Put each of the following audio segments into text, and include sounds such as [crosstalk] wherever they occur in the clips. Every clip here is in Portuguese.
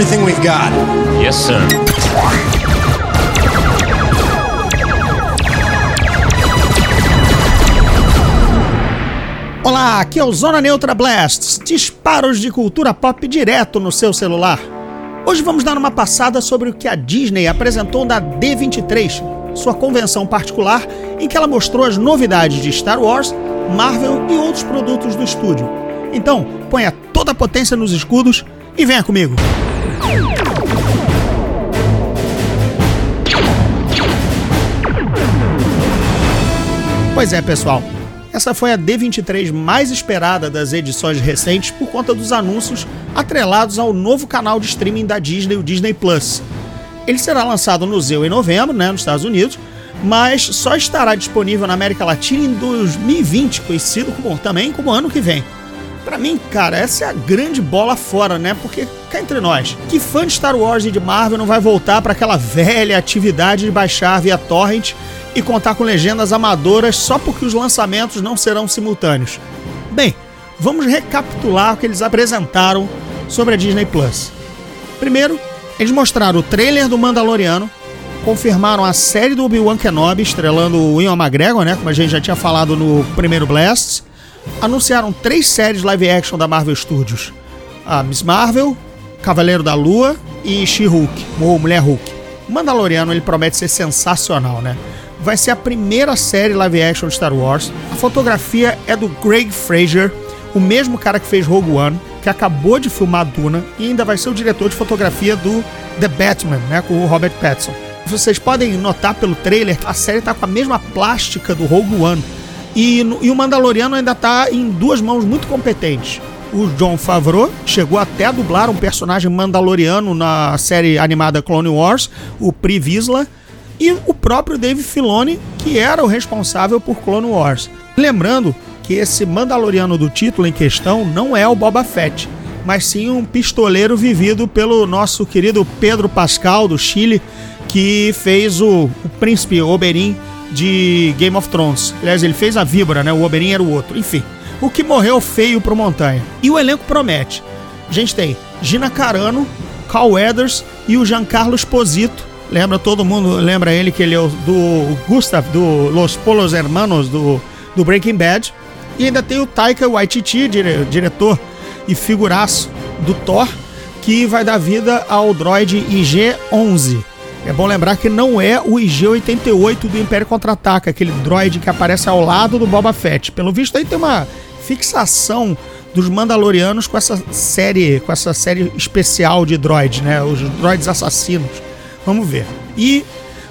everything we've got. Yes, sir. Olá, aqui é o Zona Neutra Blasts, disparos de cultura pop direto no seu celular. Hoje vamos dar uma passada sobre o que a Disney apresentou na D23, sua convenção particular em que ela mostrou as novidades de Star Wars, Marvel e outros produtos do estúdio. Então, ponha toda a potência nos escudos e venha comigo. Pois é, pessoal. Essa foi a D23 mais esperada das edições recentes por conta dos anúncios atrelados ao novo canal de streaming da Disney, o Disney Plus. Ele será lançado no Zeu em novembro, né, nos Estados Unidos, mas só estará disponível na América Latina em 2020, conhecido como, também como ano que vem. Para mim, cara, essa é a grande bola fora, né? Porque cá entre nós, que fã de Star Wars e de Marvel não vai voltar para aquela velha atividade de baixar via torrent e contar com legendas amadoras só porque os lançamentos não serão simultâneos? Bem, vamos recapitular o que eles apresentaram sobre a Disney Plus. Primeiro, eles mostraram o trailer do Mandaloriano, confirmaram a série do Obi-Wan Kenobi, estrelando o Ian McGregor, né, como a gente já tinha falado no primeiro Blast. Anunciaram três séries live action da Marvel Studios: a Miss Marvel, Cavaleiro da Lua e She-Hulk, ou Mulher Hulk. Mandaloriano ele promete ser sensacional, né? Vai ser a primeira série live action de Star Wars. A fotografia é do Greg Fraser, o mesmo cara que fez Rogue One, que acabou de filmar Duna e ainda vai ser o diretor de fotografia do The Batman, né, com o Robert Pattinson. Vocês podem notar pelo trailer que a série tá com a mesma plástica do Rogue One. E, e o Mandaloriano ainda tá em duas mãos muito competentes. O John Favreau chegou até a dublar um personagem mandaloriano na série animada Clone Wars, o Pri Vizsla, e o próprio Dave Filoni, que era o responsável por Clone Wars. Lembrando que esse Mandaloriano do título em questão não é o Boba Fett, mas sim um pistoleiro vivido pelo nosso querido Pedro Pascal do Chile, que fez o, o príncipe Oberyn de Game of Thrones. Aliás, ele fez a víbora, né? O Oberyn era o outro. Enfim, o que morreu feio pro Montanha. E o elenco promete. A gente tem Gina Carano, Carl Weathers e o Giancarlo Esposito. Lembra, todo mundo lembra ele que ele é do Gustav, do Los Polos Hermanos, do, do Breaking Bad. E ainda tem o Taika Waititi, dire, diretor e figuraço do Thor, que vai dar vida ao droid IG-11. É bom lembrar que não é o IG-88 do Império Contra-Ataca, aquele droid que aparece ao lado do Boba Fett. Pelo visto aí tem uma fixação dos Mandalorianos com essa série, com essa série especial de droids, né? Os droids assassinos. Vamos ver. E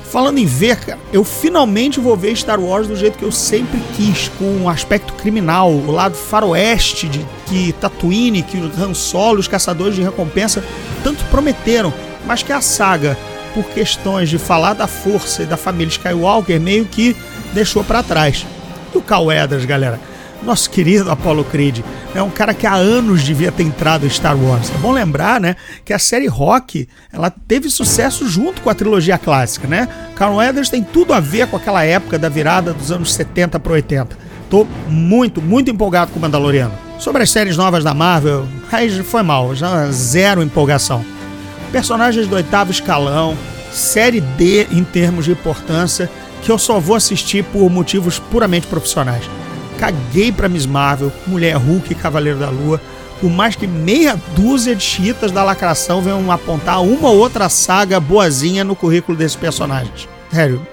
falando em ver, cara, eu finalmente vou ver Star Wars do jeito que eu sempre quis, com um aspecto criminal, o lado faroeste de que Tatooine, que Han Solo, os caçadores de recompensa tanto prometeram, mas que a saga por questões de falar da força e da família Skywalker, meio que deixou para trás. E o Cal Weathers, galera? Nosso querido Apollo Creed é um cara que há anos devia ter entrado em Star Wars. É bom lembrar, né, que a série Rock ela teve sucesso junto com a trilogia clássica, né? Carl Weathers tem tudo a ver com aquela época da virada dos anos 70 para 80. Tô muito, muito empolgado com o Mandaloriano. Sobre as séries novas da Marvel, foi mal, já zero empolgação personagens do oitavo escalão, série D em termos de importância, que eu só vou assistir por motivos puramente profissionais. Caguei pra Miss Marvel, Mulher Hulk e Cavaleiro da Lua, por mais que meia dúzia de chiitas da lacração venham apontar uma ou outra saga boazinha no currículo desses personagens. Sério,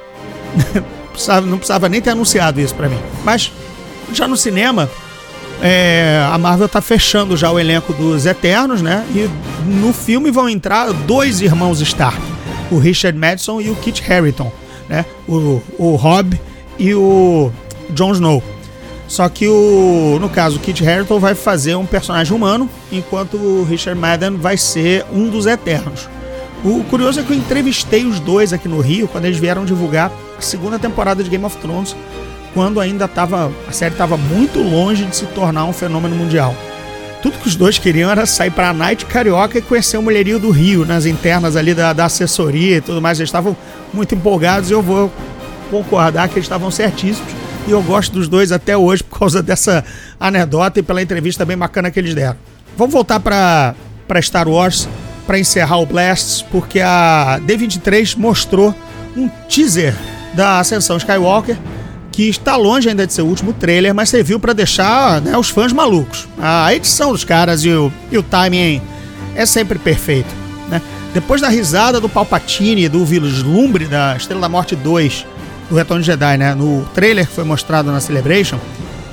[laughs] não precisava nem ter anunciado isso para mim. Mas já no cinema, é, a Marvel tá fechando já o elenco dos Eternos, né? E no filme vão entrar dois irmãos Stark, o Richard Madison e o Kit Harington, né? O, o Rob e o Jon Snow. Só que o, no caso, o Kit Harington vai fazer um personagem humano, enquanto o Richard Madden vai ser um dos Eternos. O curioso é que eu entrevistei os dois aqui no Rio quando eles vieram divulgar a segunda temporada de Game of Thrones quando ainda estava a série estava muito longe de se tornar um fenômeno mundial. Tudo que os dois queriam era sair para a Night Carioca e conhecer o mulherio do Rio, nas internas ali da, da assessoria e tudo mais. Eles estavam muito empolgados e eu vou concordar que eles estavam certíssimos. E eu gosto dos dois até hoje por causa dessa anedota e pela entrevista bem bacana que eles deram. Vamos voltar para Star Wars. para encerrar o Blast, porque a D23 mostrou um teaser da Ascensão Skywalker, que está longe ainda de ser o último trailer, mas serviu para deixar né, os fãs malucos. A edição dos caras e o, e o timing é sempre perfeito. Né? Depois da risada do Palpatine e do vislumbre da Estrela da Morte 2 do Retorno de Jedi, né, no trailer que foi mostrado na Celebration,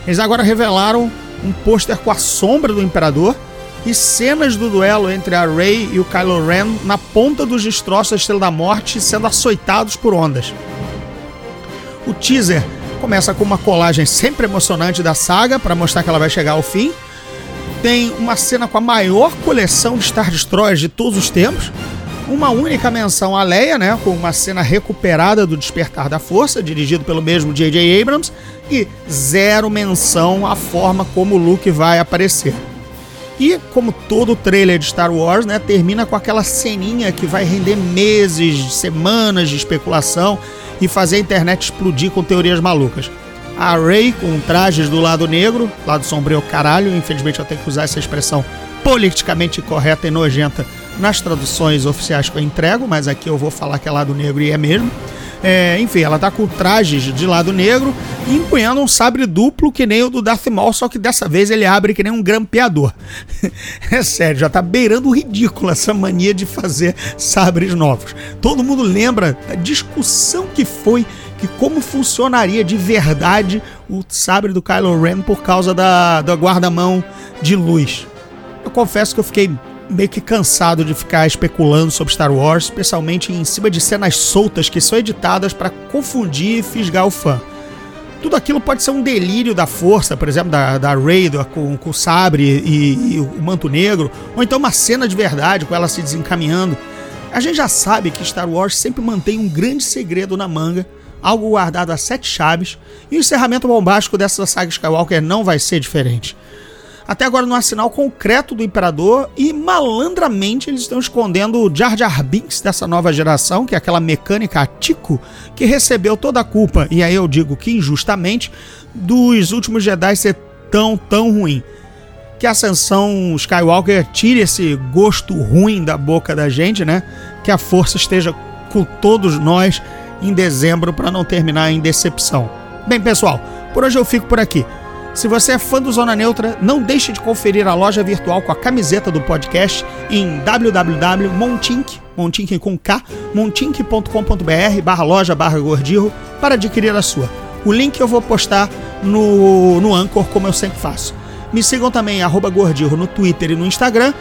eles agora revelaram um pôster com a sombra do Imperador e cenas do duelo entre a Rey e o Kylo Ren na ponta dos destroços da Estrela da Morte sendo açoitados por ondas. O teaser começa com uma colagem sempre emocionante da saga para mostrar que ela vai chegar ao fim. Tem uma cena com a maior coleção de Star Destroyers de todos os tempos. Uma única menção a Leia, né, com uma cena recuperada do Despertar da Força, dirigido pelo mesmo J.J. Abrams, e zero menção à forma como o Luke vai aparecer. E como todo trailer de Star Wars, né, termina com aquela ceninha que vai render meses, semanas de especulação e fazer a internet explodir com teorias malucas. A Rey com trajes do lado negro, lado sombrio caralho, infelizmente eu tenho que usar essa expressão politicamente correta e nojenta nas traduções oficiais que eu entrego, mas aqui eu vou falar que é lado negro e é mesmo. É, enfim, ela tá com trajes de lado negro e empunhando um sabre duplo que nem o do Darth Maul, só que dessa vez ele abre que nem um grampeador. [laughs] é sério, já tá beirando o ridículo essa mania de fazer sabres novos. Todo mundo lembra da discussão que foi que como funcionaria de verdade o sabre do Kylo Ren por causa da, da guarda-mão de luz. Eu confesso que eu fiquei meio que cansado de ficar especulando sobre Star Wars, especialmente em cima de cenas soltas que são editadas para confundir e fisgar o fã. Tudo aquilo pode ser um delírio da força, por exemplo, da, da Rey com, com o sabre e, e o manto negro, ou então uma cena de verdade com ela se desencaminhando. A gente já sabe que Star Wars sempre mantém um grande segredo na manga, algo guardado a sete chaves, e o encerramento bombástico dessa saga Skywalker não vai ser diferente. Até agora não há sinal concreto do Imperador e malandramente eles estão escondendo o Jar Jar Binks dessa nova geração, que é aquela mecânica Tico que recebeu toda a culpa, e aí eu digo que injustamente, dos últimos Jedi ser tão, tão ruim. Que a Ascensão Skywalker tire esse gosto ruim da boca da gente, né? Que a força esteja com todos nós em dezembro para não terminar em decepção. Bem, pessoal, por hoje eu fico por aqui. Se você é fã do Zona Neutra, não deixe de conferir a loja virtual com a camiseta do podcast em www.montink, montink com K, montink.com.br barra loja barra gordirro para adquirir a sua. O link eu vou postar no, no Anchor, como eu sempre faço. Me sigam também, arroba gordirro, no Twitter e no Instagram.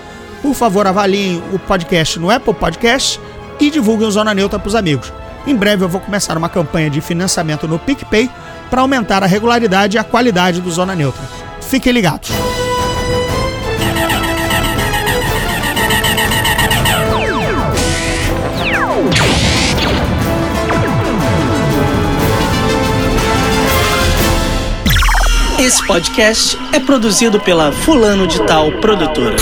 Por favor, avaliem o podcast no Apple Podcast e divulguem o Zona Neutra para os amigos. Em breve eu vou começar uma campanha de financiamento no PicPay para aumentar a regularidade e a qualidade do Zona Neutra. Fiquem ligados. Esse podcast é produzido pela Fulano de Tal Produtora.